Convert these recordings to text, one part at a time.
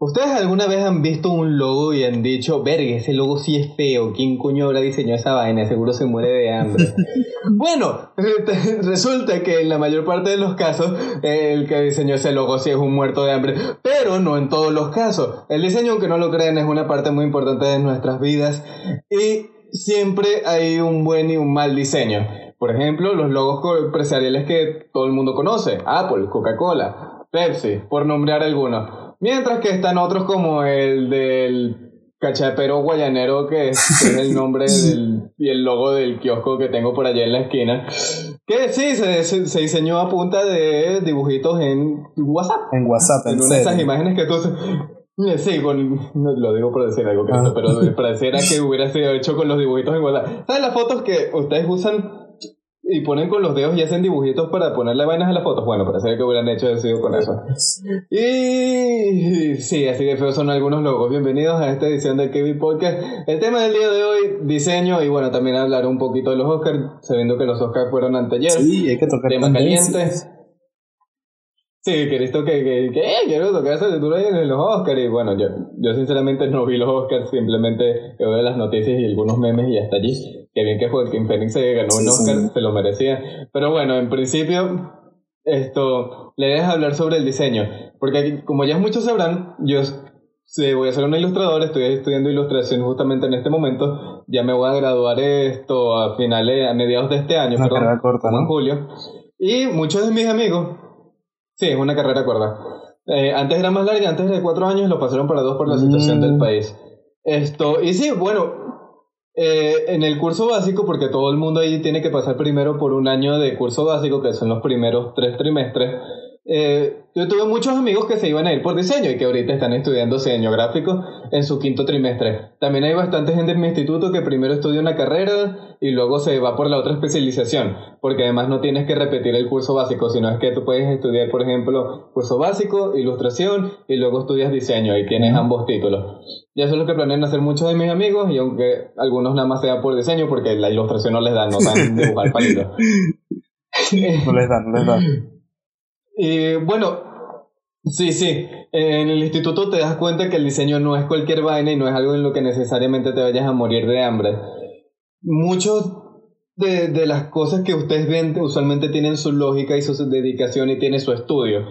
¿Ustedes alguna vez han visto un logo y han dicho, verga, ese logo sí es feo, ¿quién coño habrá diseñado esa vaina? Seguro se muere de hambre. bueno, resulta que en la mayor parte de los casos, el que diseñó ese logo sí es un muerto de hambre, pero no en todos los casos. El diseño, aunque no lo crean, es una parte muy importante de nuestras vidas y siempre hay un buen y un mal diseño. Por ejemplo, los logos empresariales que todo el mundo conoce, Apple, Coca-Cola, Pepsi, por nombrar algunos. Mientras que están otros como el del cachapero guayanero, que es, el nombre y el logo del kiosco que tengo por allá en la esquina. Que sí, se, se, diseñó a punta de dibujitos en WhatsApp. En WhatsApp, en, una de esas imágenes que tú... Sí, con, lo digo por decir algo, que ah. pero pareciera que hubiera sido hecho con los dibujitos en WhatsApp. ¿Sabes las fotos que ustedes usan y ponen con los dedos y hacen dibujitos para ponerle vainas a las fotos. Bueno, parece que hubieran hecho eso con eso. Y sí, así de feos son algunos logos. Bienvenidos a esta edición de Kevin Podcast. El tema del día de hoy, diseño y bueno, también hablar un poquito de los Oscars, sabiendo que los Oscars fueron anteayer. Sí, hay que tocar tema caliente. Sí, querés que, que, que quiero tocar esa lectura en los Oscars. Y bueno, yo, yo sinceramente no vi los Oscars, simplemente veo las noticias y algunos memes y hasta allí. Que bien que Joaquín Phoenix se ganó un Oscar, se lo merecía. Pero bueno, en principio, esto, le dejas hablar sobre el diseño. Porque como ya muchos sabrán, yo voy a ser un ilustrador, estoy estudiando ilustración justamente en este momento. Ya me voy a graduar esto a finales, a mediados de este año, una carrera corta, ¿no? en julio. Y muchos de mis amigos, sí, es una carrera corta. Eh, antes era más larga, antes de cuatro años lo pasaron para dos por la situación del mm. país. Esto, y sí, bueno, eh, en el curso básico, porque todo el mundo ahí tiene que pasar primero por un año de curso básico, que son los primeros tres trimestres, eh, yo tuve muchos amigos que se iban a ir por diseño y que ahorita están estudiando diseño gráfico en su quinto trimestre. También hay bastante gente en mi instituto que primero estudia una carrera y luego se va por la otra especialización, porque además no tienes que repetir el curso básico, sino es que tú puedes estudiar, por ejemplo, curso básico, ilustración y luego estudias diseño y tienes ambos títulos. Y eso es lo que planean hacer muchos de mis amigos y aunque algunos nada más sea por diseño, porque la ilustración no les da, no saben dibujar palitos. no les da, no les da. Y bueno, sí, sí. En el instituto te das cuenta que el diseño no es cualquier vaina y no es algo en lo que necesariamente te vayas a morir de hambre. Muchos de, de las cosas que ustedes ven usualmente tienen su lógica y su dedicación y tiene su estudio.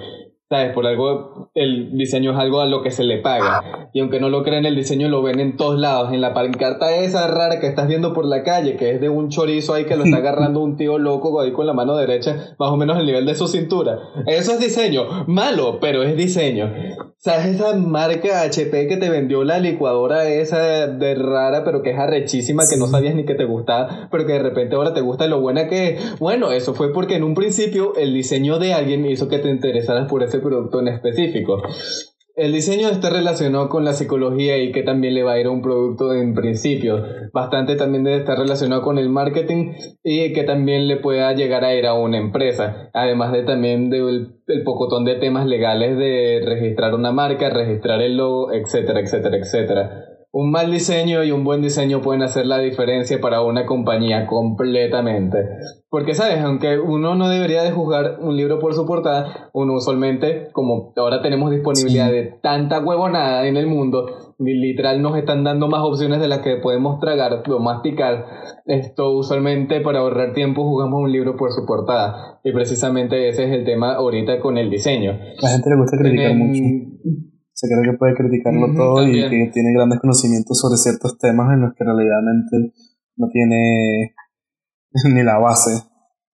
¿Sabes? Por algo, el diseño es algo a lo que se le paga. Y aunque no lo crean, el diseño lo ven en todos lados. En la pancarta esa rara que estás viendo por la calle, que es de un chorizo ahí que lo está agarrando un tío loco ahí con la mano derecha, más o menos el nivel de su cintura. Eso es diseño. Malo, pero es diseño. ¿Sabes esa marca HP que te vendió la licuadora esa de rara, pero que es arrechísima, que no sabías ni que te gustaba, pero que de repente ahora te gusta lo buena que es? Bueno, eso fue porque en un principio el diseño de alguien hizo que te interesaras por ese producto en específico. El diseño está relacionado con la psicología y que también le va a ir a un producto en principio. Bastante también debe estar relacionado con el marketing y que también le pueda llegar a ir a una empresa. Además de también del el pocotón de temas legales de registrar una marca, registrar el logo, etcétera, etcétera, etcétera. Un mal diseño y un buen diseño pueden hacer la diferencia para una compañía completamente. Porque, ¿sabes? Aunque uno no debería de juzgar un libro por su portada, uno usualmente, como ahora tenemos disponibilidad de tanta huevonada en el mundo, literal nos están dando más opciones de las que podemos tragar o masticar. Esto usualmente para ahorrar tiempo jugamos un libro por su portada. Y precisamente ese es el tema ahorita con el diseño. La gente le gusta criticar mucho se cree que puede criticarlo todo y que tiene grandes conocimientos sobre ciertos temas en los que realmente no tiene ni la base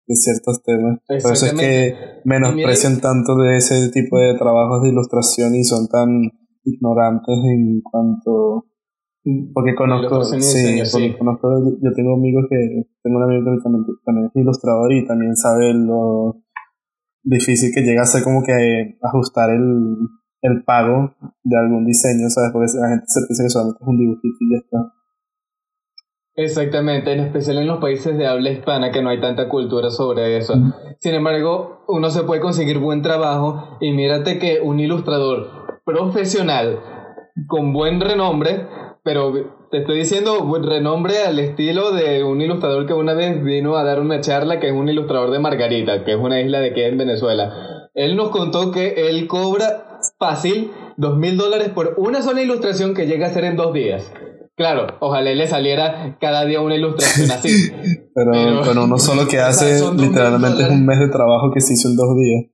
de ciertos temas. Por eso es que menosprecian tanto de ese tipo de trabajos de ilustración y son tan ignorantes en cuanto porque conozco, sí, conozco, yo tengo amigos que, tengo un amigo que también, es ilustrador y también sabe lo difícil que llega a ser como que ajustar el, el pago de algún diseño, ¿sabes? Porque la gente se piensa que solamente es un dibujito y ya está. Exactamente, en especial en los países de habla hispana que no hay tanta cultura sobre eso. Sin embargo, uno se puede conseguir buen trabajo y mírate que un ilustrador profesional con buen renombre, pero te estoy diciendo buen renombre al estilo de un ilustrador que una vez vino a dar una charla que es un ilustrador de Margarita, que es una isla de que en Venezuela. Él nos contó que él cobra fácil dos mil dólares por una sola ilustración que llega a ser en dos días. Claro, ojalá le saliera cada día una ilustración así. pero, con uno solo que hace literalmente es un mes de trabajo que se hizo en dos días.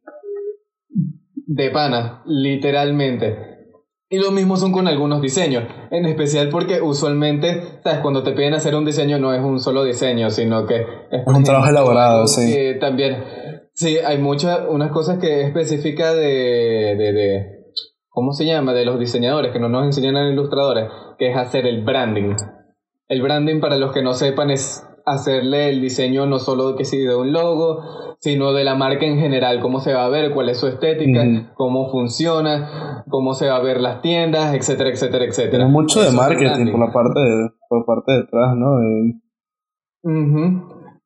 De pana, literalmente. Y lo mismo son con algunos diseños, en especial porque usualmente, ¿sabes? Cuando te piden hacer un diseño no es un solo diseño, sino que es, un trabajo elaborado, sí. también, sí, hay muchas, unas cosas que es específica de, de, de, ¿cómo se llama? De los diseñadores, que no nos enseñan a ilustradores, que es hacer el branding. El branding, para los que no sepan, es hacerle el diseño no solo que sí de un logo, sino de la marca en general, cómo se va a ver, cuál es su estética, cómo funciona, cómo se va a ver las tiendas, etcétera, etcétera, etcétera. Hay mucho de marketing por la parte de, por parte de atrás, ¿no?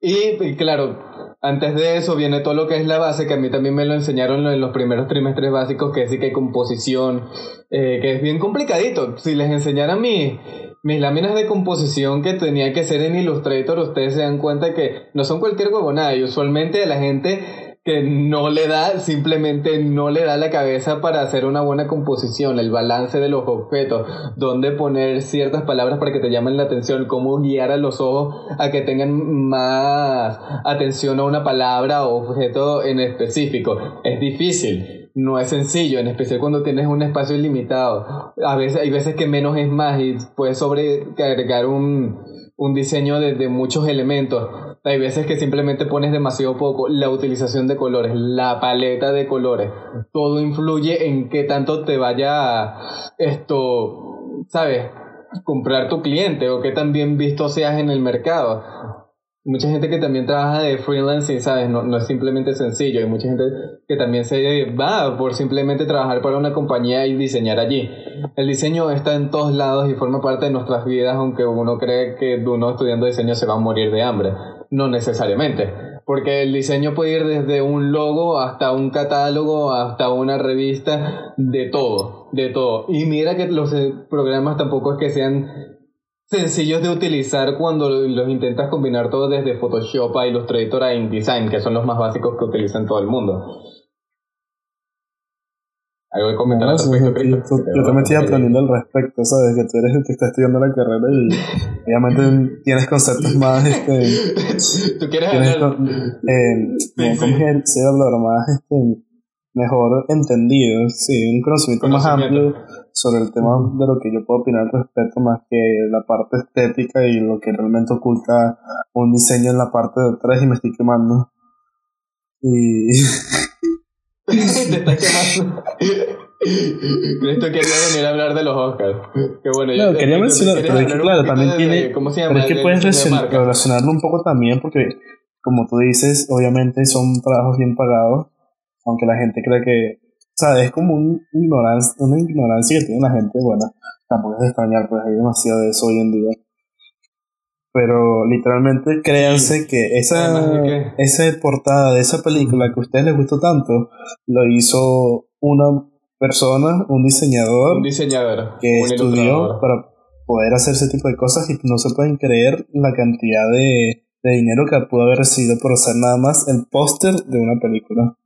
y, claro, antes de eso viene todo lo que es la base, que a mí también me lo enseñaron en los primeros trimestres básicos, que sí que composición, eh, que es bien complicadito. Si les enseñaran mi mis láminas de composición que tenía que hacer en Illustrator, ustedes se dan cuenta que no son cualquier huevonada y usualmente a la gente que no le da, simplemente no le da la cabeza para hacer una buena composición, el balance de los objetos, dónde poner ciertas palabras para que te llamen la atención, cómo guiar a los ojos a que tengan más atención a una palabra o objeto en específico. Es difícil no es sencillo, en especial cuando tienes un espacio ilimitado. A veces, hay veces que menos es más y puedes sobrecargar un, un diseño de, muchos elementos. Hay veces que simplemente pones demasiado poco. La utilización de colores, la paleta de colores, todo influye en qué tanto te vaya esto, ¿sabes? comprar tu cliente o qué tan bien visto seas en el mercado mucha gente que también trabaja de freelancing, ¿sabes? No, no es simplemente sencillo. Hay mucha gente que también se va por simplemente trabajar para una compañía y diseñar allí. El diseño está en todos lados y forma parte de nuestras vidas, aunque uno cree que uno estudiando diseño se va a morir de hambre. No necesariamente. Porque el diseño puede ir desde un logo hasta un catálogo, hasta una revista, de todo, de todo. Y mira que los eh, programas tampoco es que sean sencillos de utilizar cuando los intentas combinar todo desde Photoshop a Illustrator a InDesign, que son los más básicos que utilizan todo el mundo. ¿Algo de comentar al respecto, Yo también estoy aprendiendo al respecto, ¿sabes? Que tú eres el que está estudiando la carrera y obviamente tienes conceptos más, este... ¿Tú quieres hablar? Eh, sí, ¿Cómo es el hablar más, este mejor entendido, sí, un conocimiento, más amplio sobre el tema de lo que yo puedo opinar al respecto, más que la parte estética y lo que realmente oculta un diseño en la parte de atrás y me estoy quemando. Y... Te estás quemando. Esto quería venir a hablar de los Oscars. Que bueno, yo, quería mencionar, pero es que claro, también tiene. ¿Cómo se llama? Pero es que puedes relacionarlo un poco también, porque, como tú dices, obviamente son trabajos bien pagados aunque la gente cree que, o sea, es como un ignorancia, una ignorancia que tiene la gente, bueno, tampoco es de extrañar, pues hay demasiado de eso hoy en día. Pero literalmente créanse que esa, esa portada de esa película que a ustedes les gustó tanto, lo hizo una persona, un diseñador, un diseñador que estudió para poder hacer ese tipo de cosas y no se pueden creer la cantidad de, de dinero que pudo haber recibido por hacer nada más el póster de una película.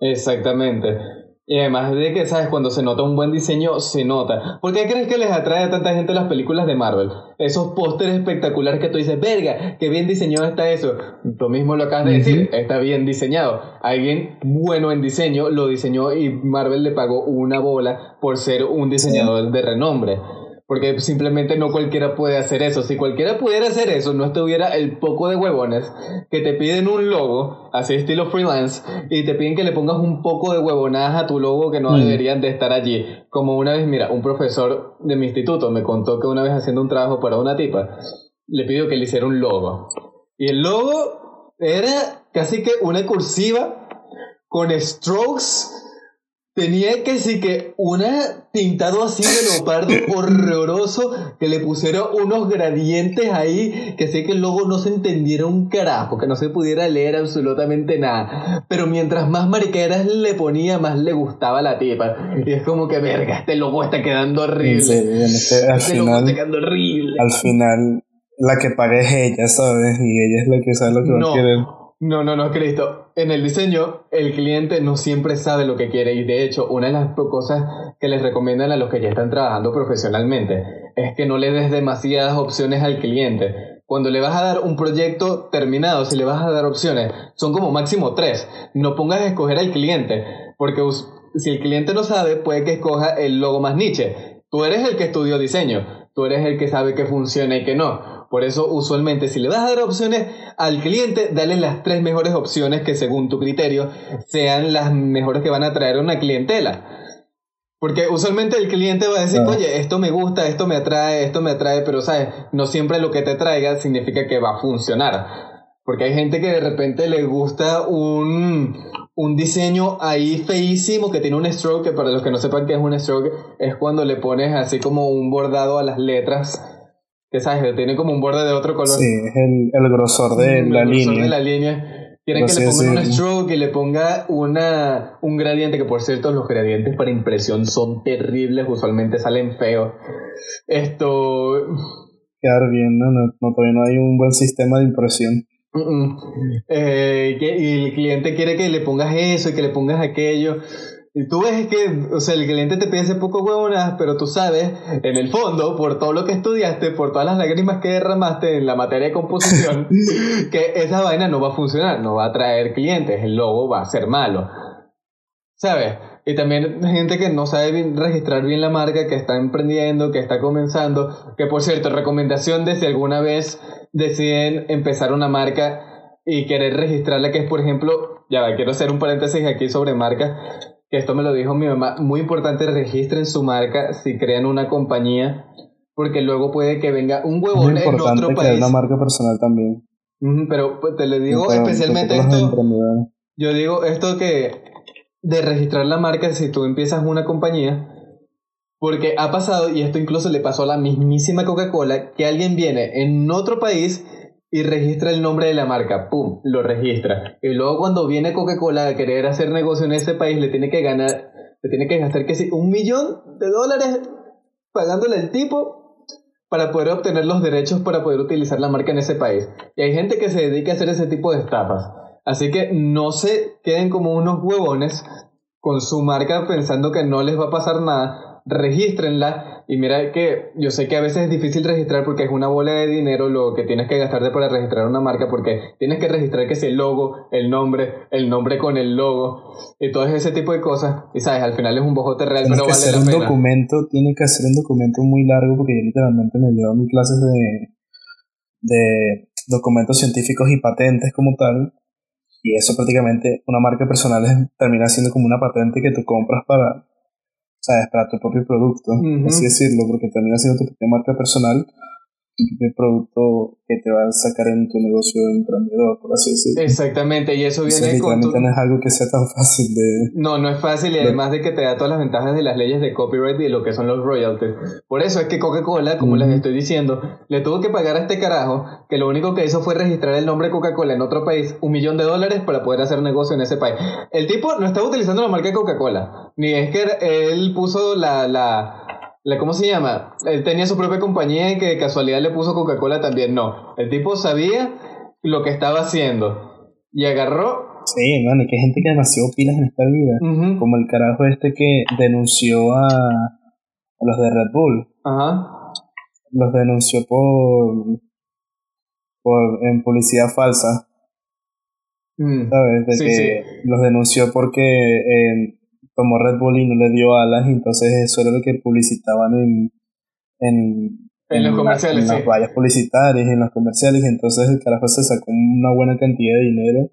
Exactamente. Y además de que, ¿sabes? Cuando se nota un buen diseño, se nota. ¿Por qué crees que les atrae a tanta gente las películas de Marvel? Esos pósteres espectaculares que tú dices, verga, qué bien diseñado está eso. Tú mismo lo acabas de decir, está bien diseñado. Alguien bueno en diseño lo diseñó y Marvel le pagó una bola por ser un diseñador de renombre. Porque simplemente no cualquiera puede hacer eso. Si cualquiera pudiera hacer eso, no estuviera el poco de huevones que te piden un logo, así estilo freelance, y te piden que le pongas un poco de huevonadas a tu logo que no mm. deberían de estar allí. Como una vez, mira, un profesor de mi instituto me contó que una vez haciendo un trabajo para una tipa, le pidió que le hiciera un logo. Y el logo era casi que una cursiva con strokes Tenía que sí que una pintado así de leopardo horroroso que le pusieron unos gradientes ahí que sé que luego no se entendiera un carajo, que no se pudiera leer absolutamente nada. Pero mientras más mariqueras le ponía, más le gustaba la tipa. Y es como que verga, este logo está quedando horrible. este, al final, está quedando horrible. Al final la que paga es ella, ¿sabes? Y ella es la que sabe lo que va a querer. No, no, no, Cristo. En el diseño, el cliente no siempre sabe lo que quiere y de hecho, una de las cosas que les recomiendan a los que ya están trabajando profesionalmente es que no le des demasiadas opciones al cliente. Cuando le vas a dar un proyecto terminado, si le vas a dar opciones, son como máximo tres. No pongas a escoger al cliente, porque si el cliente no sabe, puede que escoja el logo más niche. Tú eres el que estudió diseño, tú eres el que sabe que funciona y que no. Por eso, usualmente, si le vas a dar opciones al cliente, dale las tres mejores opciones que según tu criterio sean las mejores que van a atraer a una clientela. Porque usualmente el cliente va a decir, oye, esto me gusta, esto me atrae, esto me atrae, pero sabes, no siempre lo que te traiga significa que va a funcionar. Porque hay gente que de repente le gusta un, un diseño ahí feísimo que tiene un stroke, que para los que no sepan qué es un stroke, es cuando le pones así como un bordado a las letras que sabes, tiene como un borde de otro color. Sí, es el, el grosor de el la grosor línea. de la línea. Quieren que le pongan un stroke y le ponga una, un gradiente, que por cierto los gradientes para impresión son terribles, usualmente salen feos. Esto... Quedar bien, ¿no? No, todavía no hay un buen sistema de impresión. Eh, y el cliente quiere que le pongas eso y que le pongas aquello. Y tú ves que, o sea, el cliente te pide ese poco huevonas, pero tú sabes, en el fondo, por todo lo que estudiaste, por todas las lágrimas que derramaste en la materia de composición, que esa vaina no va a funcionar, no va a traer clientes, el logo va a ser malo. ¿Sabes? Y también gente que no sabe registrar bien la marca, que está emprendiendo, que está comenzando, que por cierto, recomendación de si alguna vez deciden empezar una marca y querer registrarla, que es por ejemplo, ya va, quiero hacer un paréntesis aquí sobre marca, que esto me lo dijo mi mamá, muy importante registren su marca si crean una compañía, porque luego puede que venga un huevón en otro país. una marca personal también. pero pues, te le digo especialmente esto, yo digo esto que de registrar la marca si tú empiezas una compañía, porque ha pasado, y esto incluso le pasó a la mismísima Coca-Cola, que alguien viene en otro país y registra el nombre de la marca, ¡pum! Lo registra. Y luego cuando viene Coca-Cola a querer hacer negocio en ese país, le tiene que ganar, le tiene que gastar que sí, un millón de dólares pagándole al tipo para poder obtener los derechos para poder utilizar la marca en ese país. Y hay gente que se dedica a hacer ese tipo de estafas. Así que no se queden como unos huevones con su marca pensando que no les va a pasar nada. Regístrenla y mira que yo sé que a veces es difícil registrar porque es una bola de dinero lo que tienes que gastarte para registrar una marca porque tienes que registrar que es el logo, el nombre, el nombre con el logo y todo ese tipo de cosas. Y sabes, al final es un bojote real, pero vale hacer un documento, tiene que hacer un documento muy largo porque yo literalmente me llevo mis clases de, de documentos científicos y patentes como tal. Y eso prácticamente, una marca personal termina siendo como una patente que tú compras para ¿sabes? Para tu propio producto, así decirlo, porque termina siendo tu propia marca personal, propio producto que te va a sacar en tu negocio de emprendedor, por así decirlo. Exactamente, y eso viene con tu... no es algo que sea tan fácil de... No, no es fácil y además de que te da todas las ventajas de las leyes de copyright y de lo que son los royalties. Por eso es que Coca-Cola, como les estoy diciendo, le tuvo que pagar a este carajo que lo único que hizo fue registrar el nombre Coca-Cola en otro país, un millón de dólares para poder hacer negocio en ese país. El tipo no estaba utilizando la marca Coca-Cola, ni es que él puso la, la ¿Cómo se llama? Él tenía su propia compañía y que de casualidad le puso Coca-Cola también. No, el tipo sabía lo que estaba haciendo y agarró. Sí, man, y que hay gente que demasiado pilas en esta vida. Como el carajo este que denunció a, a los de Red Bull. Ajá. Los denunció por. por en publicidad falsa. Mm. ¿Sabes? De que los denunció porque. Eh, como Red Bull y no le dio alas, entonces eso era lo que publicitaban en, en, en, los comerciales, en las vallas publicitarias, en los comerciales, entonces el carajo se sacó una buena cantidad de dinero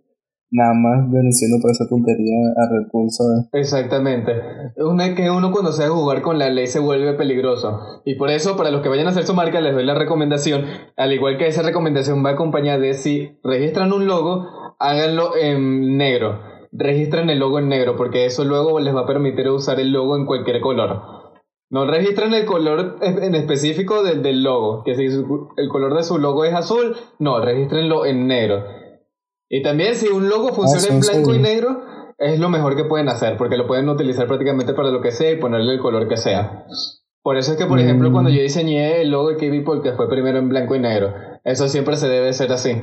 nada más denunciando por esa tontería a Red Bull, ¿sabes? Exactamente. Una que uno cuando sabe jugar con la ley se vuelve peligroso. Y por eso, para los que vayan a hacer su marca, les doy la recomendación, al igual que esa recomendación va acompañada de si registran un logo, háganlo en negro registren el logo en negro, porque eso luego les va a permitir usar el logo en cualquier color. No registren el color en específico del, del logo, que si el color de su logo es azul, no, registrenlo en negro. Y también si un logo funciona en blanco y negro, es lo mejor que pueden hacer, porque lo pueden utilizar prácticamente para lo que sea y ponerle el color que sea. Por eso es que, por ejemplo, cuando mm. yo diseñé el logo de KB porque fue primero en blanco y negro, eso siempre se debe hacer así.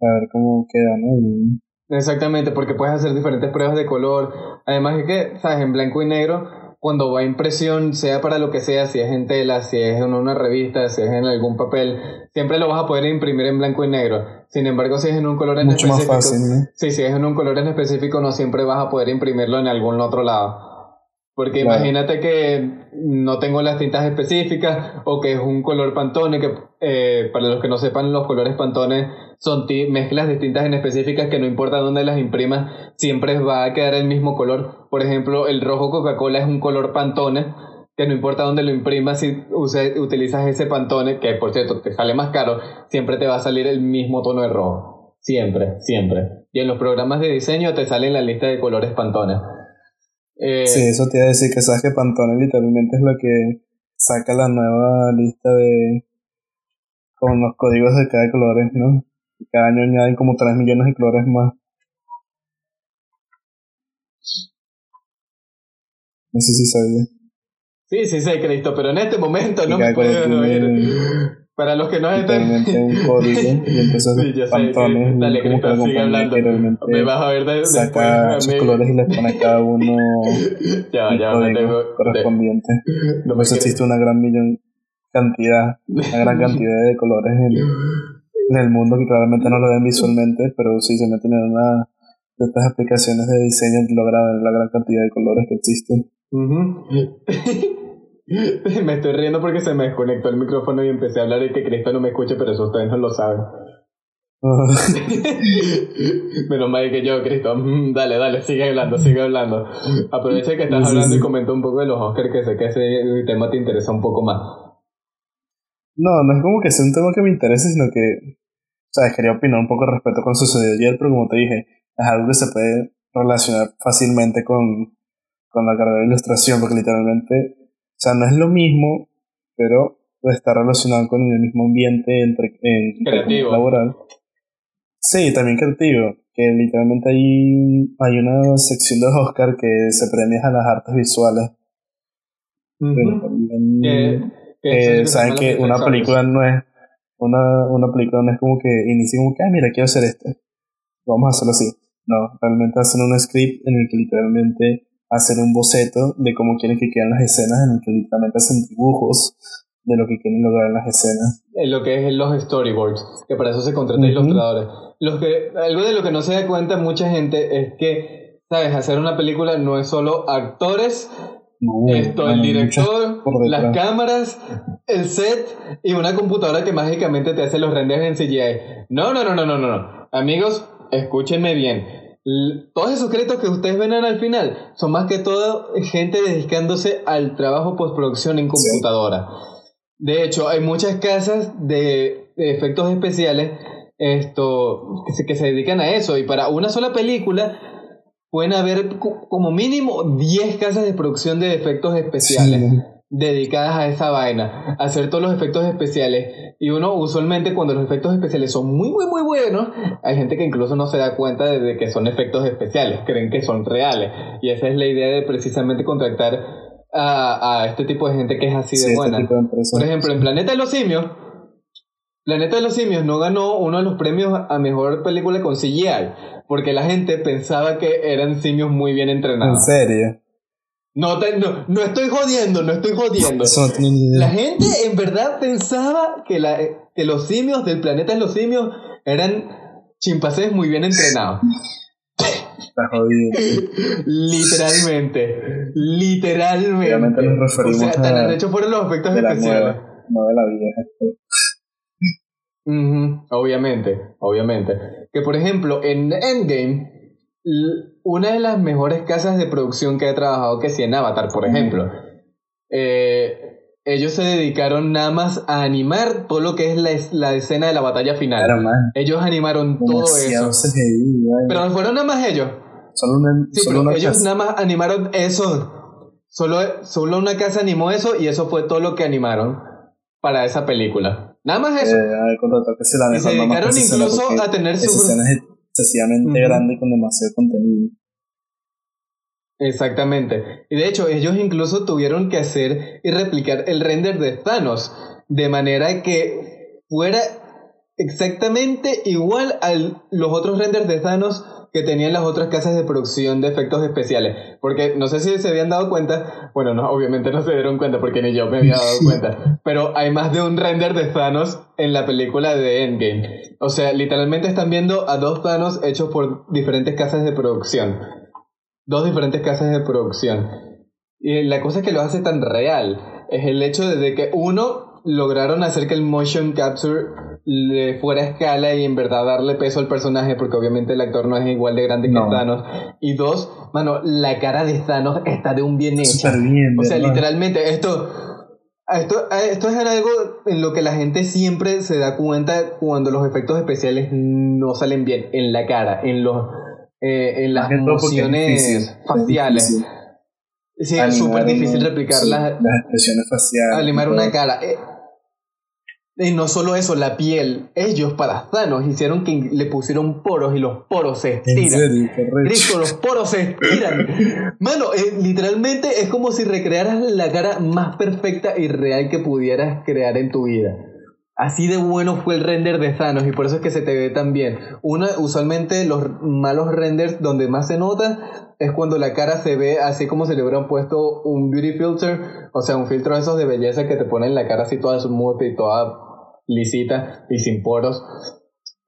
A ver cómo queda, ¿no? Exactamente, porque puedes hacer diferentes pruebas de color. Además de que, ¿sabes? En blanco y negro, cuando va a impresión, sea para lo que sea, si es en tela, si es en una revista, si es en algún papel, siempre lo vas a poder imprimir en blanco y negro. Sin embargo, si es en un color en Mucho específico, más fácil, ¿no? sí, si es en un color en específico, no siempre vas a poder imprimirlo en algún otro lado. Porque imagínate que no tengo las tintas específicas o que es un color pantone, que eh, para los que no sepan, los colores pantone son mezclas de tintas en específicas que no importa dónde las imprimas, siempre va a quedar el mismo color. Por ejemplo, el rojo Coca-Cola es un color pantone, que no importa dónde lo imprimas, si utilizas ese pantone, que por cierto te sale más caro, siempre te va a salir el mismo tono de rojo. Siempre, siempre. Y en los programas de diseño te sale la lista de colores pantone. Eh, sí, eso te iba a decir que sabes que Pantone literalmente es lo que saca la nueva lista de con los códigos de cada colores, ¿no? Cada año añaden como 3 millones de colores más. No sé si sabía. Sí, sí sé, Cristo, pero en este momento no me puedo oír. Para los que no estén. un código y entonces sí, yo pantones. Sé, dale, Cristo, sigue hablando. Me vas a ver de, saca después. sus colores y les pone a cada uno ya, ya, me tengo, correspondiente. No me existe una gran millón cantidad, una gran cantidad de colores en, en, el mundo que claramente no lo ven visualmente, pero si se meten en una de estas aplicaciones de diseño logran la gran cantidad de colores que existen. me estoy riendo porque se me desconectó el micrófono y empecé a hablar y que Cristo no me escuche, pero eso ustedes no lo saben. Menos mal que yo, Cristo. Mm, dale, dale, sigue hablando, sigue hablando. Aprovecha que estás hablando y comenta un poco de los Oscars, que sé que ese tema te interesa un poco más. No, no es como que sea un tema que me interese, sino que, o sea, quería opinar un poco respecto con sucedió ayer, pero como te dije, es algo que se puede relacionar fácilmente con, con la carrera de ilustración, porque literalmente o sea, no es lo mismo, pero está relacionado con el mismo ambiente entre, en, creativo. laboral. Sí, también creativo. Que literalmente hay, hay una sección de Oscar que se premia a las artes visuales. saben que una película no es una, una película no es como que inicia como que, ah, mira, quiero hacer esto. Vamos a hacerlo así. No, realmente hacen un script en el que literalmente hacer un boceto de cómo quieren que queden las escenas, en el que literalmente hacen dibujos de lo que quieren lograr en las escenas. En lo que es los storyboards, que para eso se contratan ilustradores. Los que, algo de lo que no se da cuenta mucha gente es que, ¿sabes? Hacer una película no es solo actores, esto, el director, las cámaras, el set y una computadora que mágicamente te hace los renders en CGI. No, no, no, no, no, no. Amigos, escúchenme bien todos esos créditos que ustedes ven al final son más que todo gente dedicándose al trabajo postproducción en computadora. De hecho, hay muchas casas de, efectos especiales esto, que, se, que se dedican a eso. Y para una sola película pueden haber como mínimo 10 casas de producción de efectos especiales dedicadas a esa vaina, a hacer todos los efectos especiales. Y uno usualmente cuando los efectos especiales son muy, muy, muy buenos, hay gente que incluso no se da cuenta de que son efectos especiales, creen que son reales. Y esa es la idea de precisamente contactar a, a este tipo de gente que es así de este buena. Por ejemplo, en Planeta de los Simios, Planeta de los Simios no ganó uno de los premios a mejor película con CGI, porque la gente pensaba que eran simios muy bien entrenados. ¿En serio? No, no, estoy jodiendo, no estoy jodiendo. La gente en verdad pensaba que, la, que los simios del planeta de los simios eran chimpancés muy bien entrenados. Está jodido. Literalmente. Literalmente. nos referimos o sea, tan arrechos fueron los efectos especiales. no de la vieja. obviamente, obviamente. Que por ejemplo, en Endgame una de las mejores casas de producción que he trabajado, que si en Avatar, por ejemplo, eh, ellos se dedicaron nada más a animar todo lo que es la, la escena de la batalla final. ellos animaron todo eso. Pero no fueron nada más ellos. Solo una, sí, pero ellos nada más animaron eso. Solo, solo una casa animó eso y eso fue todo lo que animaron para esa película. Nada más eso. Eh, y se dedicaron incluso a tener su excesivamente grande y con demasiado contenido. Exactamente. Y de hecho, ellos incluso tuvieron que hacer y replicar el render de Thanos de manera que fuera exactamente igual a los otros renders de Thanos que tenían las otras casas de producción de efectos especiales. Porque no sé si se habían dado cuenta, bueno, no, obviamente no se dieron cuenta porque ni yo me había dado cuenta, pero hay más de un render de Thanos en la película de Endgame. O sea, literalmente están viendo a dos Thanos hechos por diferentes casas de producción. Dos diferentes casas de producción. Y la cosa que lo hace tan real es el hecho de que uno lograron hacer que el motion capture le fuera a escala y en verdad darle peso al personaje, porque obviamente el actor no es igual de grande que Thanos. Y dos, mano, la cara de Thanos está de un bien hecha. o sea, literalmente, esto, esto, esto es algo en lo que la gente siempre se da cuenta cuando los efectos especiales no salen bien en la cara, en los eh, en las emociones faciales. Sí, es súper difícil replicar las, expresiones faciales. Animar una cara. Eh, y no solo eso, la piel. Ellos para Thanos hicieron que le pusieron poros y los poros se estiran. Cristo, los poros se estiran. Mano, eh, literalmente es como si recrearas la cara más perfecta y real que pudieras crear en tu vida. Así de bueno fue el render de Thanos y por eso es que se te ve tan bien. Una, usualmente los malos renders donde más se nota es cuando la cara se ve así como si le hubieran puesto un beauty filter, o sea, un filtro de esos de belleza que te ponen la cara así toda smooth y toda lisita y sin poros.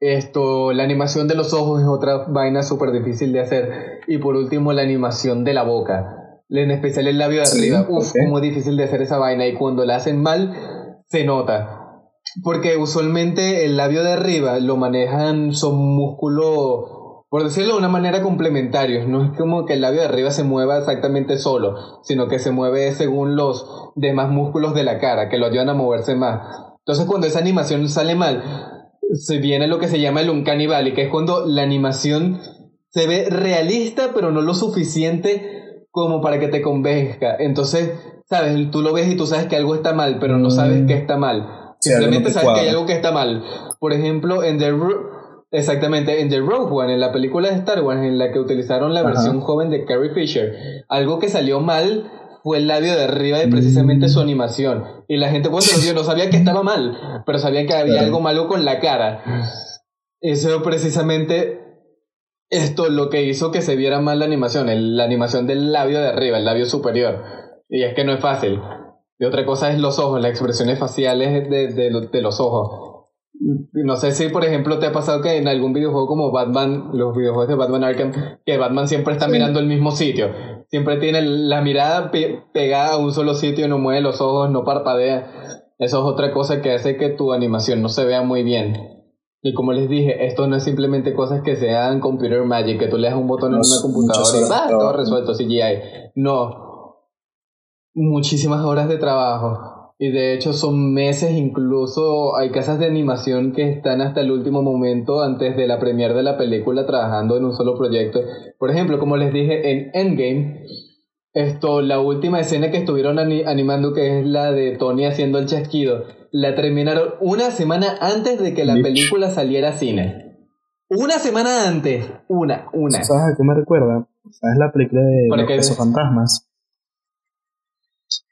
Esto, la animación de los ojos es otra vaina súper difícil de hacer. Y por último, la animación de la boca. En especial el labio de arriba. Uf, muy difícil de hacer esa vaina. Y cuando la hacen mal, se nota. Porque usualmente el labio de arriba lo manejan, son músculos, por decirlo de una manera, complementarios. No es como que el labio de arriba se mueva exactamente solo, sino que se mueve según los demás músculos de la cara, que lo ayudan a moverse más. Entonces cuando esa animación sale mal, se viene lo que se llama el uncanny valley, que es cuando la animación se ve realista, pero no lo suficiente como para que te convenzca. Entonces, sabes, tú lo ves y tú sabes que algo está mal, pero no sabes que está mal. Simplemente sabes que hay algo que está mal. Por ejemplo, en The Exactamente, en The Rogue One, en la película de Star Wars, en la que utilizaron la versión joven de Carrie Fisher, algo que salió mal fue el labio de arriba de precisamente su mm. animación. Y la gente cuando lo vio no sabía que estaba mal, pero sabían que había algo malo con la cara. Eso precisamente esto lo que hizo que se viera mal la animación, la animación del labio de arriba, el labio superior. Y es que no es fácil. Y otra cosa es los ojos, las expresiones faciales de, de, de los ojos. No sé si, por ejemplo, te ha pasado que en algún videojuego como Batman, los videojuegos de Batman Arkham, que Batman siempre está mirando el mismo sitio. Siempre tiene la mirada pegada a un solo sitio, no mueve los ojos, no parpadea. Eso es otra cosa que hace que tu animación no se vea muy bien. Y como les dije, esto no es simplemente cosas que se hagan computer magic, que tú le das un botón en una computadora y va, todo resuelto, CGI. No. Muchísimas horas de trabajo y de hecho son meses, incluso hay casas de animación que están hasta el último momento antes de la premiere de la película trabajando en un solo proyecto. Por ejemplo, como les dije en Endgame, esto, la última escena que estuvieron animando, que es la de Tony haciendo el chasquido, la terminaron una semana antes de que la película saliera a cine. Una semana antes. Una, una. ¿Sabes a qué me recuerda? ¿Sabes la película de Los Fantasmas?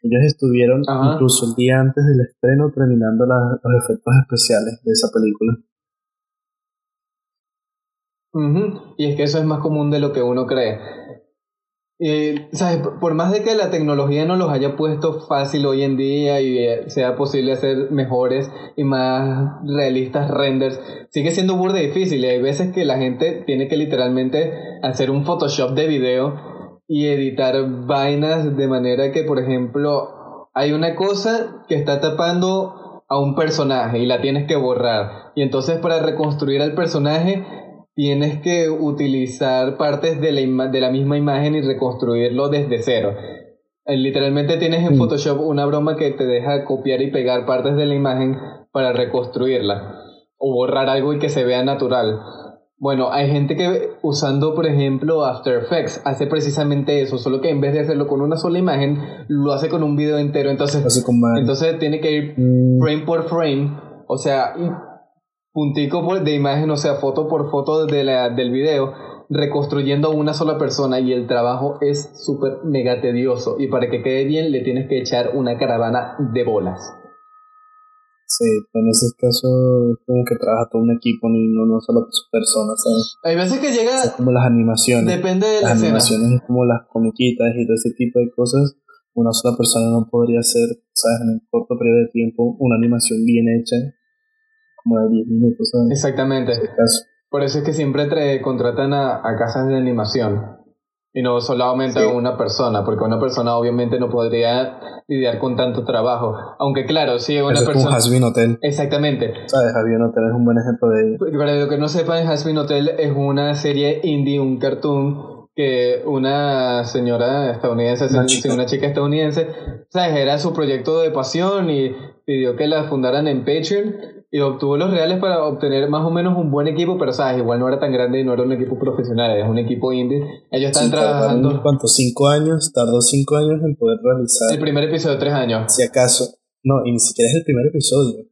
Ellos estuvieron incluso el día antes del estreno terminando los efectos especiales de esa película. Y es que eso es más común de lo que uno cree. ¿sabes? Por más de que la tecnología no los haya puesto fácil hoy en día y eh, sea posible hacer mejores y más realistas renders, sigue siendo burda difícil y hay veces que la gente tiene que literalmente hacer un Photoshop de video y editar vainas de manera que, por ejemplo, hay una cosa que está tapando a un personaje y la tienes que borrar. Y entonces para reconstruir al personaje tienes que utilizar partes de la, de la misma imagen y reconstruirlo desde cero. Eh, literalmente tienes en mm. Photoshop una broma que te deja copiar y pegar partes de la imagen para reconstruirla o borrar algo y que se vea natural. Bueno, hay gente que usando, por ejemplo, After Effects hace precisamente eso, solo que en vez de hacerlo con una sola imagen, lo hace con un video entero. Entonces, entonces tiene que ir mm. frame por frame, o sea, puntico de imagen, o sea, foto por foto de la, del video, reconstruyendo a una sola persona y el trabajo es súper mega tedioso. Y para que quede bien le tienes que echar una caravana de bolas. Sí, en ese caso es como que trabaja todo un equipo, no, no solo personas, ¿sabes? Hay veces que llega... Es como las animaciones. Depende de las la animaciones es como las comiquitas y todo ese tipo de cosas. Una sola persona no podría hacer, ¿sabes? En un corto periodo de tiempo, una animación bien hecha, como de 10 minutos, ¿sabes? Exactamente. Por eso es que siempre te contratan a, a casas de animación y no solamente a una persona, porque una persona obviamente no podría lidiar con tanto trabajo. Aunque claro, sí, una persona... Es como Hasbin Hotel. Exactamente. ¿Sabes? Hasbin Hotel es un buen ejemplo de ello. Para lo que no sepan, Hasbin Hotel es una serie indie, un cartoon que una señora estadounidense, una chica, una chica estadounidense, ¿sabes? Era su proyecto de pasión y pidió que la fundaran en Patreon y obtuvo los reales para obtener más o menos un buen equipo, pero sabes, igual no era tan grande y no era un equipo profesional, es un equipo indie. Ellos están trabajando. ¿Cuántos? ¿Cinco años? Tardó cinco años en poder realizar. El primer episodio, tres años. Si acaso. No, y ni siquiera es el primer episodio.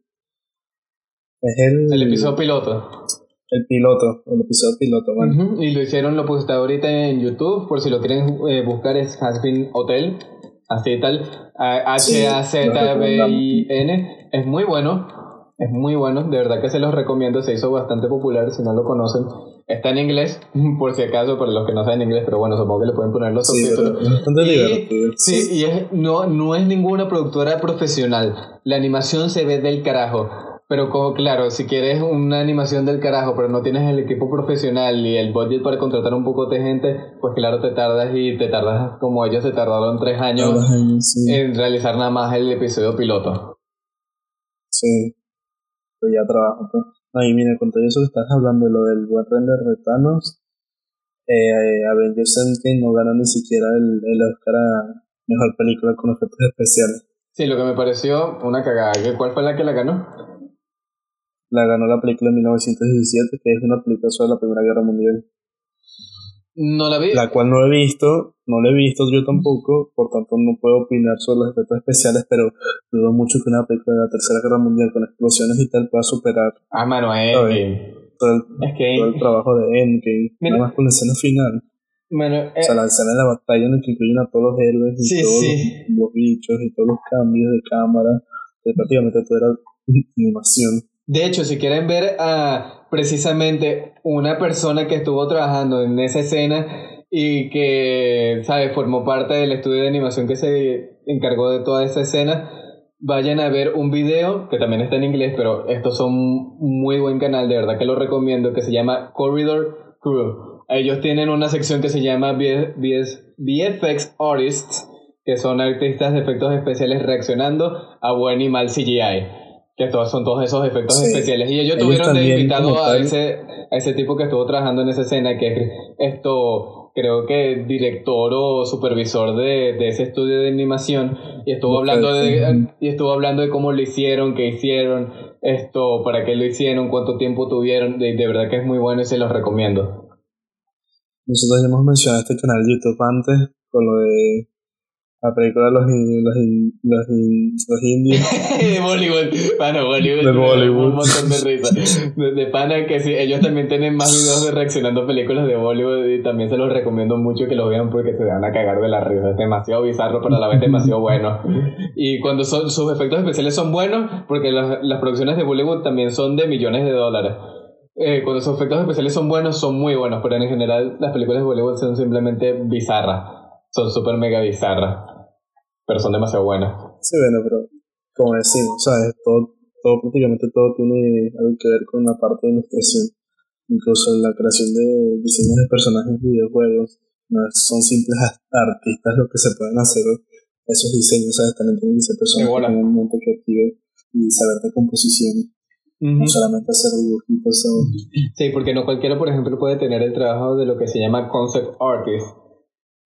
Es el. El episodio piloto. El piloto, el episodio piloto, bueno. Y lo hicieron, lo puse ahorita en YouTube, por si lo quieren eh, buscar, es Has Been Hotel, así tal, H-A-Z-B-I-N. Es muy bueno es muy bueno, de verdad que se los recomiendo, se hizo bastante popular, si no lo conocen. Está en inglés, por si acaso, para los que no saben inglés, pero bueno, supongo que le pueden poner los subtítulos. Sí, y es, no, no es ninguna productora profesional. La animación se ve del carajo. Pero como, claro, si quieres una animación del carajo, pero no tienes el equipo profesional y el budget para contratar un poco de gente, pues claro, te tardas y te tardas como ellos se tardaron tres años en realizar nada más el episodio piloto. Sí ya trabajo. Pues. Ay, mira, con todo eso que estás hablando, lo del buen render de Thanos, eh, Avengers Endgame no ganó ni siquiera el, el Oscar a Mejor Película con efectos especiales. Sí, lo que me pareció una cagada. ¿Cuál fue la que la ganó? La ganó la película de 1917, que es una película sobre la Primera Guerra Mundial. No la vi. La cual no he visto, no la he visto yo tampoco, por tanto no puedo opinar sobre los efectos especiales, pero dudo mucho que una película de la Tercera Guerra Mundial con explosiones y tal pueda superar. Ah, mano, Endgame. Todo el, es que... todo el trabajo de Endgame. Nada más con la escena final. Bueno, o sea, la escena de la batalla en la que incluyen a todos los héroes y todos Los, bichos y todos los cambios de cámara, que prácticamente todo era animación. De hecho, si quieren ver a precisamente una persona que estuvo trabajando en esa escena y que, ¿sabes?, formó parte del estudio de animación que se encargó de toda esa escena, vayan a ver un video que también está en inglés, pero estos son muy buen canal, de verdad que lo recomiendo, que se llama Corridor Crew. Ellos tienen una sección que se llama VFX Artists, que son artistas de efectos especiales reaccionando a buen y mal CGI que todos son todos esos efectos especiales. Y ellos, tuvieron de invitado a ese, a ese tipo que estuvo trabajando en esa escena, que es esto, creo que director o supervisor de, de ese estudio de animación, y estuvo hablando de, y estuvo hablando de cómo lo hicieron, qué hicieron, esto, para qué lo hicieron, cuánto tiempo tuvieron, de, de verdad que es muy bueno y se los recomiendo. Nosotros ya hemos mencionado este canal de YouTube antes, con lo de la película de los, los, los, los indios. de Bollywood. Pana, Bollywood. De Bollywood. Un montón de risa. De, pana que sí, ellos también tienen más videos de reaccionando a películas de Bollywood y también se los recomiendo mucho que lo vean porque se van a cagar de la risa. Es demasiado bizarro, pero a la vez demasiado bueno. Y cuando son, sus efectos especiales son buenos, porque las, las producciones de Bollywood también son de millones de dólares. Eh, cuando sus efectos especiales son buenos, son muy buenos, pero en general las películas de Bollywood son simplemente bizarras. Son súper mega bizarras pero son demasiado buenas. Sí, bueno, pero como decimos, ¿sabes? Todo, todo, prácticamente todo tiene algo que ver con la parte de ilustración. Incluso la creación de diseños de personajes en videojuegos, no son simples artistas lo que se pueden hacer esos diseños, ¿sabes? También tienen que ser personas con un mente creativo y saber de composición. No solamente hacer dibujitos. Sí, porque no cualquiera, por ejemplo, puede tener el trabajo de lo que se llama concept artist,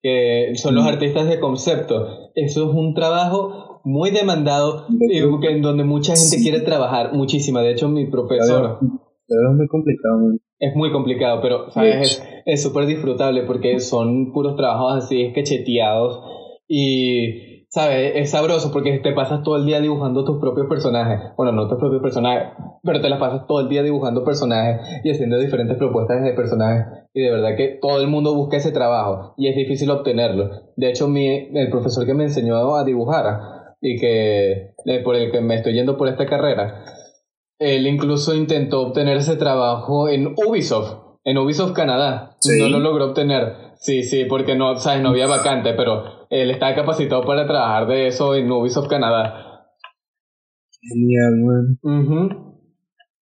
que son los artistas de concepto. Eso es un trabajo muy demandado y en donde mucha gente quiere trabajar, muchísima. De hecho, mi profesor... es muy complicado. Es muy complicado, pero ¿sabes? es súper disfrutable porque son puros trabajos así esquecheteados y ¿sabes? Es sabroso porque te pasas todo el día dibujando tus propios personajes. Bueno, no tus propios personajes, pero te las pasas todo el día dibujando personajes y haciendo diferentes propuestas de personajes. Y de verdad que todo el mundo busca ese trabajo y es difícil obtenerlo. De hecho, mi, el profesor que me enseñó a dibujar y que eh, por el que me estoy yendo por esta carrera, él incluso intentó obtener ese trabajo en Ubisoft, en Ubisoft Canadá. No lo logró obtener. Sí, sí, porque no, sabes, no había vacante, pero él está capacitado para trabajar de eso en Ubisoft Canadá. Genial, man.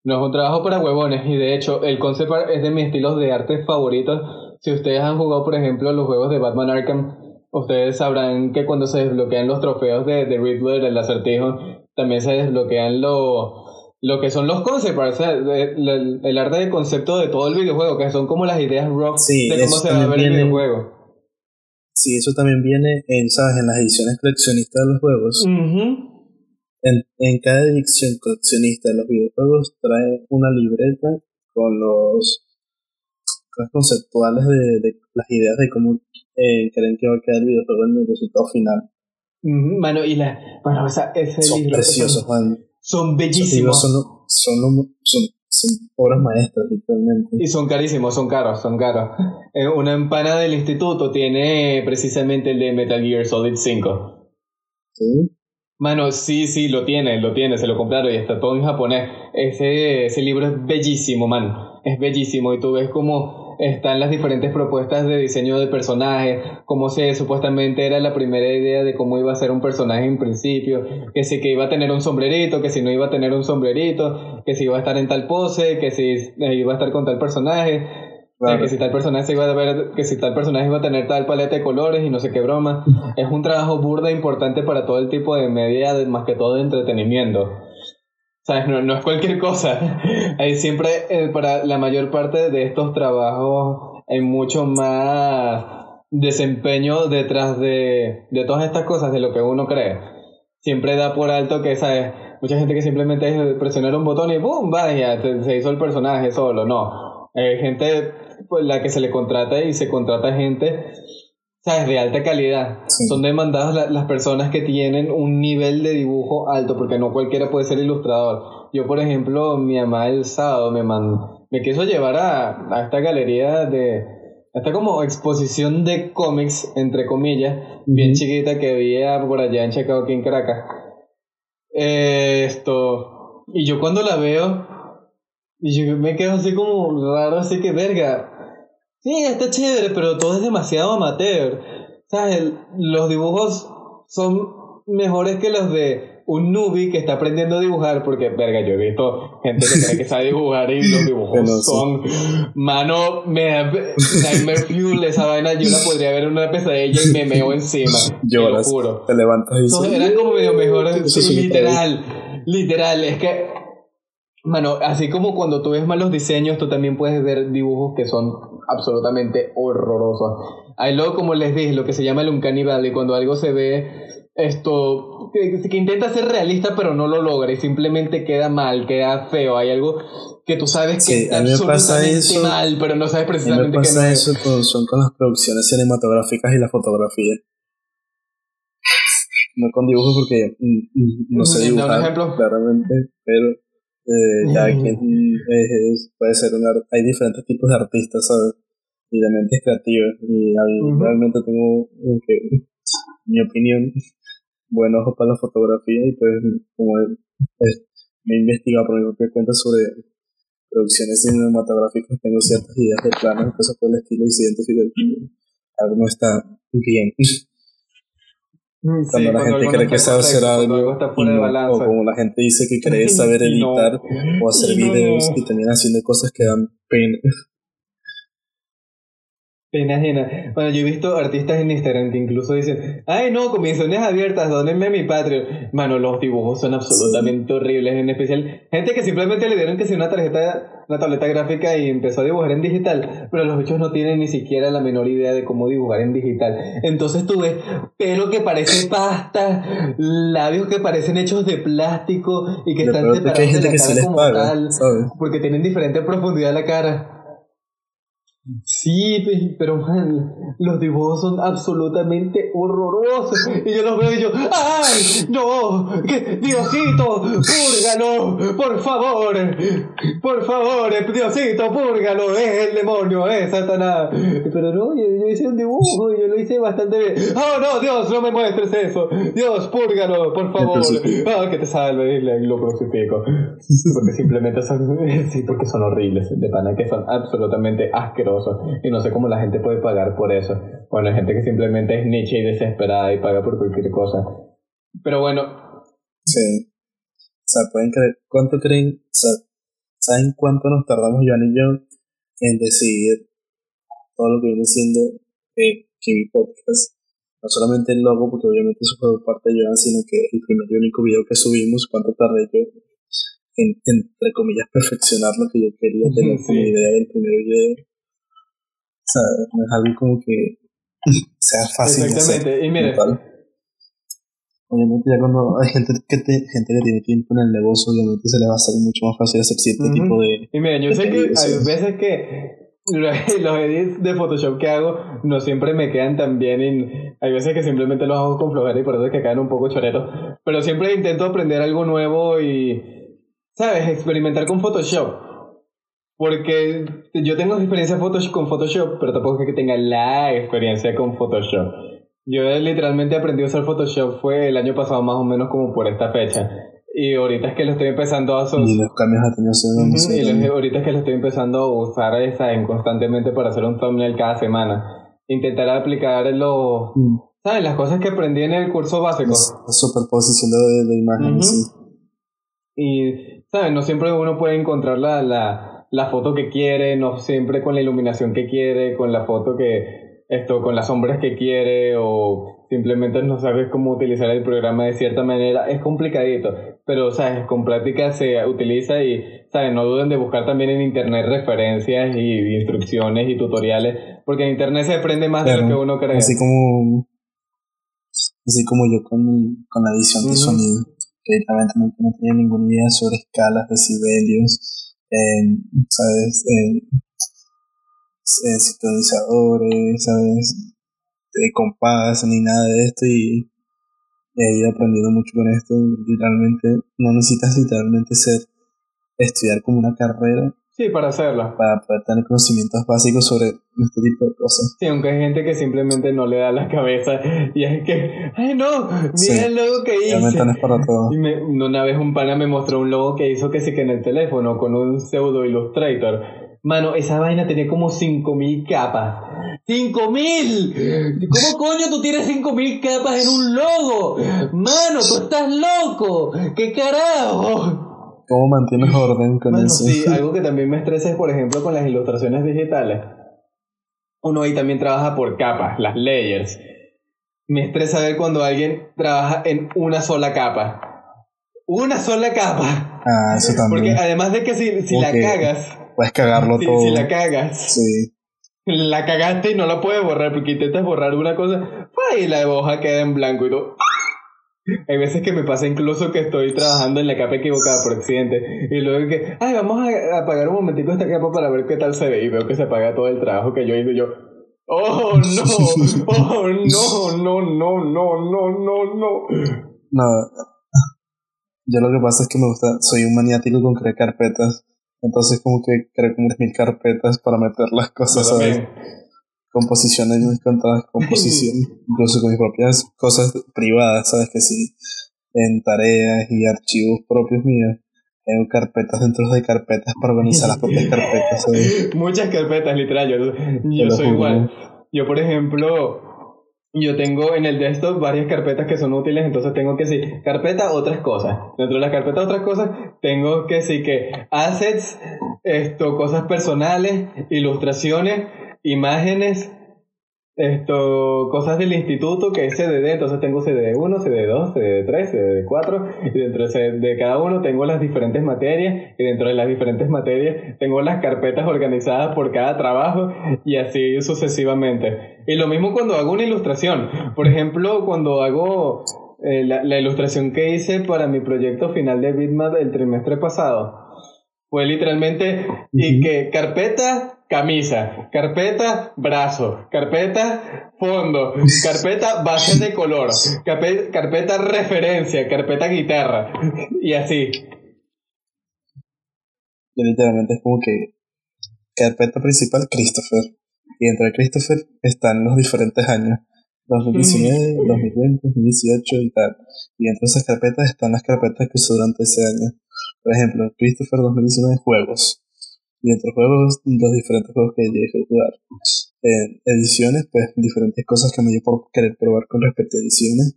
No es un trabajo para huevones y de hecho el concept art es de mis estilos de arte favoritos. Si ustedes han jugado, por ejemplo, los juegos de Batman Arkham, ustedes sabrán que cuando se desbloquean los trofeos de, de Riddler, el acertijo, también se desbloquean lo, lo que son los concept arts, el, arte de concepto de todo el videojuego, que son como las ideas rock de cómo se va a ver el videojuego. Sí, eso también viene en, ¿sabes? en las ediciones coleccionistas de los juegos. En, en cada edición coleccionista de los videojuegos trae una libreta con los conceptuales de, de, las ideas de cómo eh, creen que va a quedar el videojuego en el resultado final. Mano, y la, bueno, o sea, ese son preciosos, son, son bellísimos. Son, son, son, son, obras maestras, literalmente. Y son carísimos, son caros, son caros. Eh, una empana del instituto tiene precisamente el de Metal Gear Solid 5. ¿Sí? Mano, sí, sí, lo tiene, lo tiene, se lo compraron y está todo en japonés. Ese, ese libro es bellísimo, man. Es bellísimo y tú ves cómo están las diferentes propuestas de diseño de personajes, cómo se supuestamente era la primera idea de cómo iba a ser un personaje en principio, que si que iba a tener un sombrerito, que si no iba a tener un sombrerito, que si iba a estar en tal pose, que si iba a estar con tal personaje que si tal personaje iba a ver, que si tal personaje iba a tener tal paleta de colores y no sé qué broma. es un trabajo burda importante para todo el tipo de media, más que todo de entretenimiento. ¿Sabes? No, no es cualquier cosa. Hay siempre, eh, para la mayor parte de estos trabajos, hay mucho más desempeño detrás de, de todas estas cosas de lo que uno cree. Siempre da por alto que, ¿sabes? Mucha gente que simplemente es presionar un botón y ¡boom! Vaya, se hizo el personaje solo. No. Hay gente pues, la que se le contrata y se contrata gente, ¿sabes? De alta calidad. Son demandadas las personas que tienen un nivel de dibujo alto, porque no cualquiera puede ser ilustrador. Yo, por ejemplo, mi mamá el sábado me, me quiso llevar a, a esta galería de, esta como exposición de cómics, entre comillas, bien chiquita que había por allá en Chicago, aquí en Caracas. esto. Y yo cuando la veo, y yo me quedo así como raro, así que verga. Sí, está chévere, pero todo es demasiado amateur. ¿Sabes? Los dibujos son mejores que los de un newbie que está aprendiendo a dibujar, porque, verga, yo he visto gente que cree que sabe dibujar y los dibujos son, mano, me Nightmare Fuel, esa vaina, yo la podría ver en una pesadilla y me meo encima. Lloras, te, juro. te levantas y... eran como medio mejores, literal, literal, es que Mano, así como cuando tú ves malos diseños, tú también puedes ver dibujos que son absolutamente horrorosos. Hay luego, como les dije, lo que se llama el uncanny valley, cuando algo se ve esto que, que, intenta ser realista pero no lo logra y simplemente queda mal, queda feo. Hay algo que tú sabes que está absolutamente mal, pero no sabes precisamente qué no eso con, son con las producciones cinematográficas y la fotografía. No con dibujos porque mm, mm, no sé dibujar, claramente, pero eh, ya quien puede ser un hay diferentes tipos de artistas, ¿sabes? Y de mentes creativas. Y realmente tengo, mi opinión, buen ojo para la fotografía y pues como me he investigado por mi propia cuenta sobre producciones cinematográficas, tengo ciertas ideas de planos, cosas por el estilo y si identifico algo no está bien. Mm, cuando la gente cree que sabe hacer algo, o como la gente dice que cree saber editar o hacer videos y termina haciendo cosas que dan pena. Pena ajena. Bueno, yo he visto artistas en Instagram que incluso dicen, ay no, comisiones abiertas, donenme mi Patreon. Mano, los dibujos son absolutamente horribles, en especial gente que simplemente le dieron que sea una tarjeta, una tableta gráfica y empezó a dibujar en digital, pero los bichos no tienen ni siquiera la menor idea de cómo dibujar en digital. Entonces tú ves pelo que parece pasta, labios que parecen hechos de plástico y que están separados de la cara como tal, porque tienen diferente profundidad la cara. Sí, pero man, los dibujos son absolutamente horrorosos. Y yo los veo y yo, ¡ay! ¡No! ¡Diosito! ¡Púrgalo! ¡Por favor! ¡Por favor! ¡Diosito! ¡Púrgalo! ¡Es el demonio! ¡Es Satanás! Pero no, yo, hice un dibujo y yo lo hice bastante bien. ¡Oh, no! ¡Dios, no me muestres eso! ¡Dios, púrgalo! ¡Por favor! ¡Ah, que te salve! Y lo crucifico. Porque simplemente son, sí, porque son horribles, de pana, que son absolutamente asquerosos y no sé cómo la gente puede pagar por eso. Bueno, hay gente que simplemente es niche y desesperada y paga por cualquier cosa. Pero bueno. Sí. O sea, pueden creer, ¿cuánto creen? O sea, ¿saben cuánto nos tardamos Joan y yo en decidir todo lo que viene siendo eh, Kiwi Podcast? No solamente el logo, porque obviamente eso fue parte de Joan, sino que el primer y único video que subimos, cuánto tardé yo en, entre comillas, perfeccionar lo que yo quería tener como idea del primer video sea, no es algo como que sea fácil. Exactamente, y mire. Obviamente ya cuando hay gente que, gente que tiene tiempo en el negocio, obviamente se le va a hacer mucho más fácil hacer cierto tipo de... Y mira, yo sé que hay veces que los edits de Photoshop que hago no siempre me quedan tan bien y hay veces que simplemente los hago con flojera y por eso es que quedan un poco choretos. Pero siempre intento aprender algo nuevo y, ¿sabes? Experimentar con Photoshop. Porque yo tengo experiencia con Photoshop, pero tampoco es que tenga la experiencia con Photoshop. Yo literalmente aprendí a usar Photoshop fue el año pasado más o menos como por esta fecha. Y ahorita es que lo estoy empezando a usar. Y los cambios a Y ahorita es que lo estoy empezando a usar esa constantemente para hacer un thumbnail cada semana. Intentar aplicar los... Mm. ¿Sabes? Las cosas que aprendí en el curso básico. La superposición de, imágenes, Y, ¿sabes? No siempre uno puede encontrar la, la la foto que quiere, no siempre con la iluminación que quiere, con la foto que, esto, con las sombras que quiere o simplemente no sabes cómo utilizar el programa de cierta manera, es complicadito, pero sabes, con práctica se utiliza y sabes, no duden de buscar también en internet referencias y instrucciones y tutoriales, porque en internet se aprende más de lo que uno cree. Así como así como yo con, con la edición de sonido, que realmente no tenía ninguna idea sobre escalas, decibelios, en, ¿sabes? En, sintonizadores, ¿sabes? De compás ni nada de esto y he ido aprendiendo mucho con esto. Literalmente, no necesitas literalmente ser, estudiar como una carrera Sí, para hacerla. Para poder tener conocimientos básicos sobre este tipo de cosas. Sí, aunque hay gente que simplemente no le da la cabeza y es que, ay no, mira el logo que hice. No es para todo. Y me, una vez un pana me mostró un logo que hizo que sí que en el teléfono con un pseudo Illustrator. Mano, esa vaina tenía como 5000 capas. ¡5000! ¿Cómo coño tú tienes 5000 capas en un logo? Mano, tú estás loco. ¿Qué carajo? ¿Cómo mantienes orden con eso? Sí, algo que también me estresa es, por ejemplo, con las ilustraciones digitales. Uno ahí también trabaja por capas, las layers. Me estresa ver cuando alguien trabaja en una sola capa. Una sola capa. Ah, eso también. Porque además de que si, si la cagas. Puedes cagarlo todo. Si la cagas. Sí. La cagaste y no la puedes borrar porque intentas borrar una cosa. y la hoja queda en blanco y todo. Hay veces que me pasa incluso que estoy trabajando en la capa equivocada por accidente y luego que, ay, vamos a apagar un momentito esta capa para ver qué tal se ve y veo que se apaga todo el trabajo que yo hice yo, oh no, oh no, no, no, no, no, no, no. No, yo lo que pasa es que me gusta, soy un maniático con crear carpetas, entonces como que creo como mil carpetas para meter las cosas, ¿sabes? Composiciones, mis contadas composiciones, incluso con mis propias cosas privadas, sabes que sí, en tareas y archivos propios míos. Tengo carpetas dentro de carpetas para organizar las propias carpetas. Muchas carpetas, literal. Yo, soy igual. Yo, por ejemplo, yo tengo en el desktop varias carpetas que son útiles, entonces tengo que sí, carpeta otras cosas. Dentro de las carpetas otras cosas, tengo que sí que assets, esto, cosas personales, ilustraciones, imágenes, esto, cosas del instituto que es CDD, entonces tengo CDD1, CDD2, CDD3, CDD4, y dentro de cada uno tengo las diferentes materias, y dentro de las diferentes materias tengo las carpetas organizadas por cada trabajo, y así sucesivamente. Y lo mismo cuando hago una ilustración, por ejemplo, cuando hago eh, la, la, ilustración que hice para mi proyecto final de Bitmap el trimestre pasado, fue literalmente, y que carpeta camisa, carpeta, brazo, carpeta, fondo, carpeta, base de color, carpeta, referencia, carpeta, guitarra, y así. Y literalmente es como que carpeta principal, Christopher. Y dentro de Christopher están los diferentes años. 2019, 2020, 2018 y tal. Y dentro de esas carpetas están las carpetas que usó durante ese año. Por ejemplo, Christopher 2019 juegos. Y entre juegos, los diferentes juegos que llegué a jugar. En ediciones, pues diferentes cosas que me dio por querer probar con respecto a ediciones.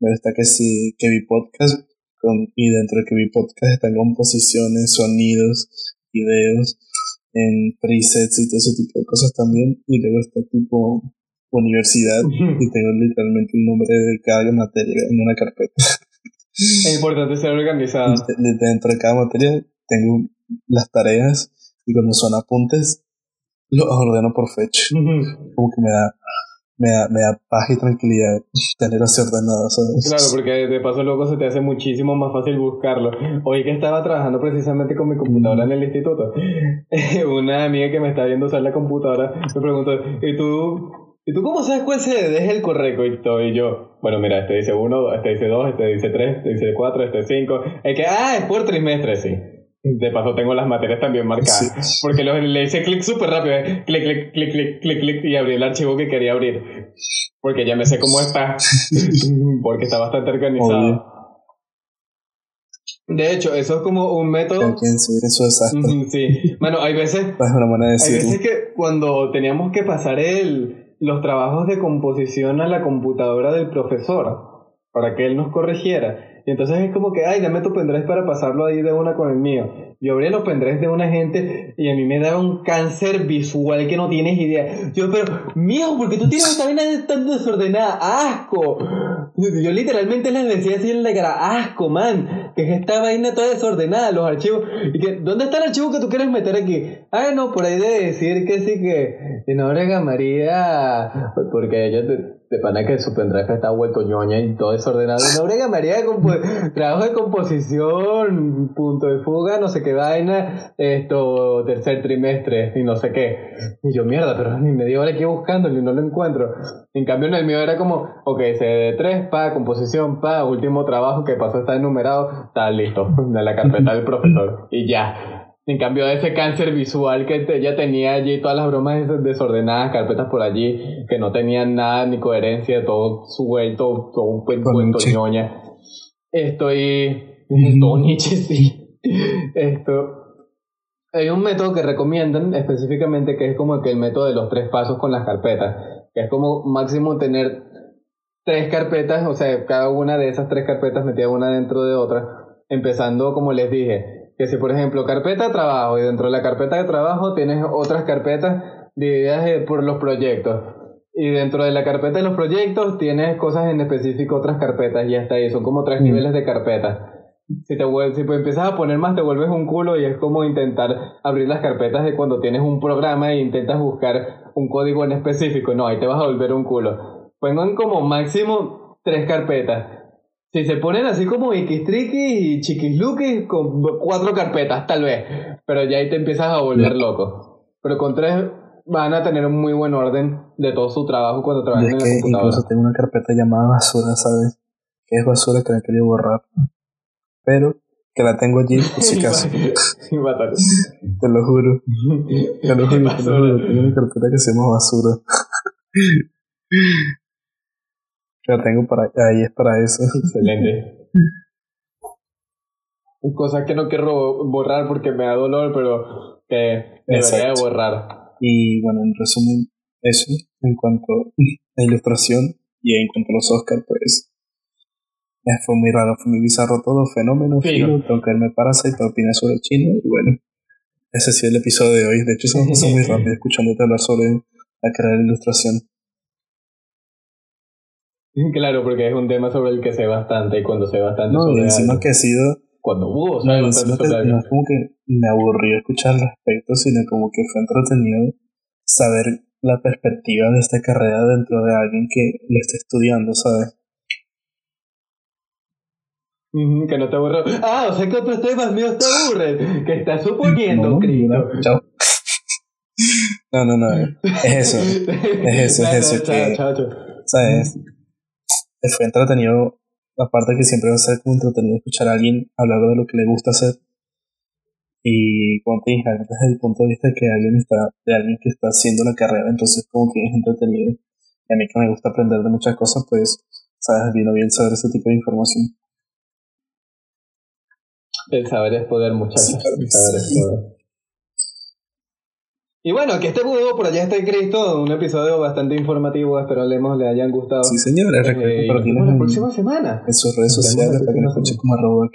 Me está que sí, que vi podcast, con, y dentro de que vi podcast están composiciones, sonidos, videos, en presets y todo ese tipo de cosas también. Y luego está tipo universidad y tengo literalmente el nombre de cada materia en una carpeta. Es importante ser organizado. Dentro de cada materia tengo las tareas y cuando son apuntes los ordeno por fecha. Como que me da, me da, me da paz y tranquilidad tener así ordenado. Claro, porque de paso luego se te hace muchísimo más fácil buscarlo. Hoy que estaba trabajando precisamente con mi computadora en el instituto, una amiga que me está viendo usar la computadora me preguntó, ¿y tú ¿Y tú cómo sabes cuál se es el correcto? Y yo, bueno, mira, este dice 1, este dice 2, este dice 3, este dice 4, este 5. Es que, ah, es por trimestre, sí. De paso tengo las materias también marcadas. Porque le hice clic súper rápido. Eh. Clic, clic, clic, clic, clic, clic. Y abrí el archivo que quería abrir. Porque ya me sé cómo está. porque está bastante organizado. De hecho, eso es como un método. eso es Sí. Bueno, hay veces. hay veces que cuando teníamos que pasar el los trabajos de composición a la computadora del profesor para que él nos corrigiera. Y entonces es como que, ay, dame tu pendrive para pasarlo ahí de una con el mío. Yo abrí los pendrives de una gente y a mí me daba un cáncer visual que no tienes idea. Yo, pero, mío, porque tú tienes esta vaina tan desordenada? ¡Asco! Yo literalmente les decía así en la cara, asco, man, que es esta vaina toda desordenada, los archivos. Y que, ¿dónde está el archivo que tú quieres meter aquí? Ah, no, por ahí debe decir que sí que en Obrega María, porque ella de pana que su pendrive está vuelto ñoña y todo desordenado. En Obrega María, trabajo de composición, punto de fuga, no sé qué vaina, esto, tercer trimestre y no sé qué. Y yo, mierda, pero ni media hora aquí buscándolo y no lo encuentro. En cambio, en el mío era como, ok, CD3, pa, composición, pa, último trabajo que pasó está enumerado, está listo, de la carpeta del profesor. Y ya. En cambio, ese cáncer visual que ella tenía allí, todas las bromas desordenadas, carpetas por allí, que no tenían nada ni coherencia, todo suelto, todo un cuento ñoña. Estoy. Todo Nietzsche, sí. Esto. Hay un método que recomiendan específicamente que es como que el método de los tres pasos con las carpetas. Que es como máximo tener tres carpetas, o sea, cada una de esas tres carpetas metida una dentro de otra, empezando como les dije, que si por ejemplo carpeta de trabajo y dentro de la carpeta de trabajo tienes otras carpetas divididas eh, por los proyectos y dentro de la carpeta de los proyectos tienes cosas en específico, otras carpetas y hasta ahí, son como tres mm. niveles de carpetas. Si, te si empiezas a poner más te vuelves un culo y es como intentar abrir las carpetas de cuando tienes un programa e intentas buscar un código en específico. No, ahí te vas a volver un culo pongan como máximo tres carpetas. Si se ponen así como Iquistriqui y Chiquisluki, con cuatro carpetas, tal vez. Pero ya ahí te empiezas a volver loco. Pero con tres van a tener un muy buen orden de todo su trabajo cuando trabajan en la computadora. Incluso tengo una carpeta llamada basura, ¿sabes? Que es basura que la quería borrar. Pero que la tengo allí por si acaso. te lo juro. Te lo juro, te lo juro. Tengo una carpeta que se llama basura. La tengo para ahí es para eso. Excelente. Cosa que no quiero borrar porque me da dolor, pero que debería borrar. Y bueno, en resumen, eso en cuanto a ilustración y en cuanto a los Oscars, pues fue muy raro, fue muy bizarro todo, fenómeno, fino, tengo que verme Parasite, opinar sobre el chino, y bueno, ese sí es el episodio de hoy. De hecho, se me pasó muy rápido escuchándote hablar sobre la carrera de ilustración. Claro, porque es un tema sobre el que sé bastante y cuando sé bastante no, y encima que ha sido... Cuando hubo, no, no es como que me aburrió escuchar al respecto, sino como que fue entretenido saber la perspectiva de esta carrera dentro de alguien que lo está estudiando, ¿sabes? que no te aburre. Ah, o sea que otros temas míos te aburren. Que estás suponiendo, no, Chao. No, no, no. Es eso. Es eso, es eso. que, ¿Sabes? Fue entretenido. Aparte que siempre va a ser como entretenido escuchar a alguien hablar de lo que le gusta hacer. Y como te dije, desde el punto de vista de que alguien está, de alguien que está haciendo la carrera, entonces como que es entretenido. Y a mí que me gusta aprender de muchas cosas, pues, sabes, vino bien saber ese tipo de información. El saber es poder, muchachos. el saber es poder. Y bueno, que este hubo por allá está escrito, un episodio bastante informativo, espero le hayan gustado. Sí, señores, eh, recuerden la próxima semana. En sus redes sociales, para que nos escuchen como arroba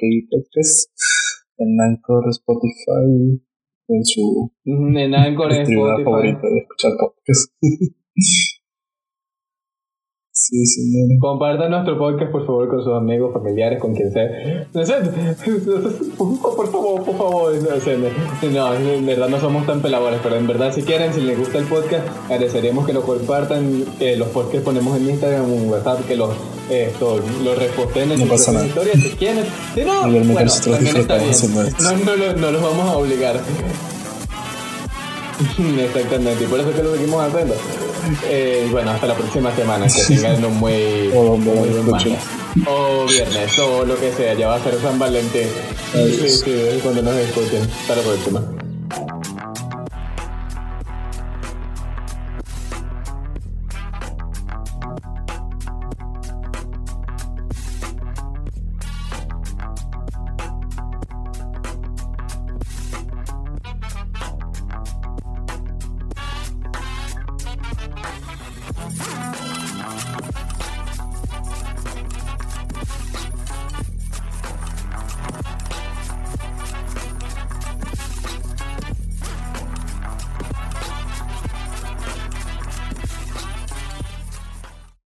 en Anchor, Spotify, en su en Anchor, Spotify. favorita de escuchar podcast. Sí, señor. Compartan nuestro podcast, por favor, con sus amigos, familiares, con quien sea. por favor, por favor. No, en verdad no somos tan peladores, pero en verdad, si quieren, si les gusta el podcast, agradeceríamos que lo compartan, que los podcasts ponemos en Instagram o en WhatsApp, que los, esto, los reposten en no sus historias si quieren. Si no, bueno, también está bien. No, no, no, no los vamos a obligar. Exactamente, y por eso es que lo seguimos haciendo. Eh, bueno, hasta la próxima semana. Que tengan un muy, o, muy buen O viernes, o lo que sea. Ya va a ser San Valentín. Sí, sí, cuando nos escuchen. Hasta la próxima.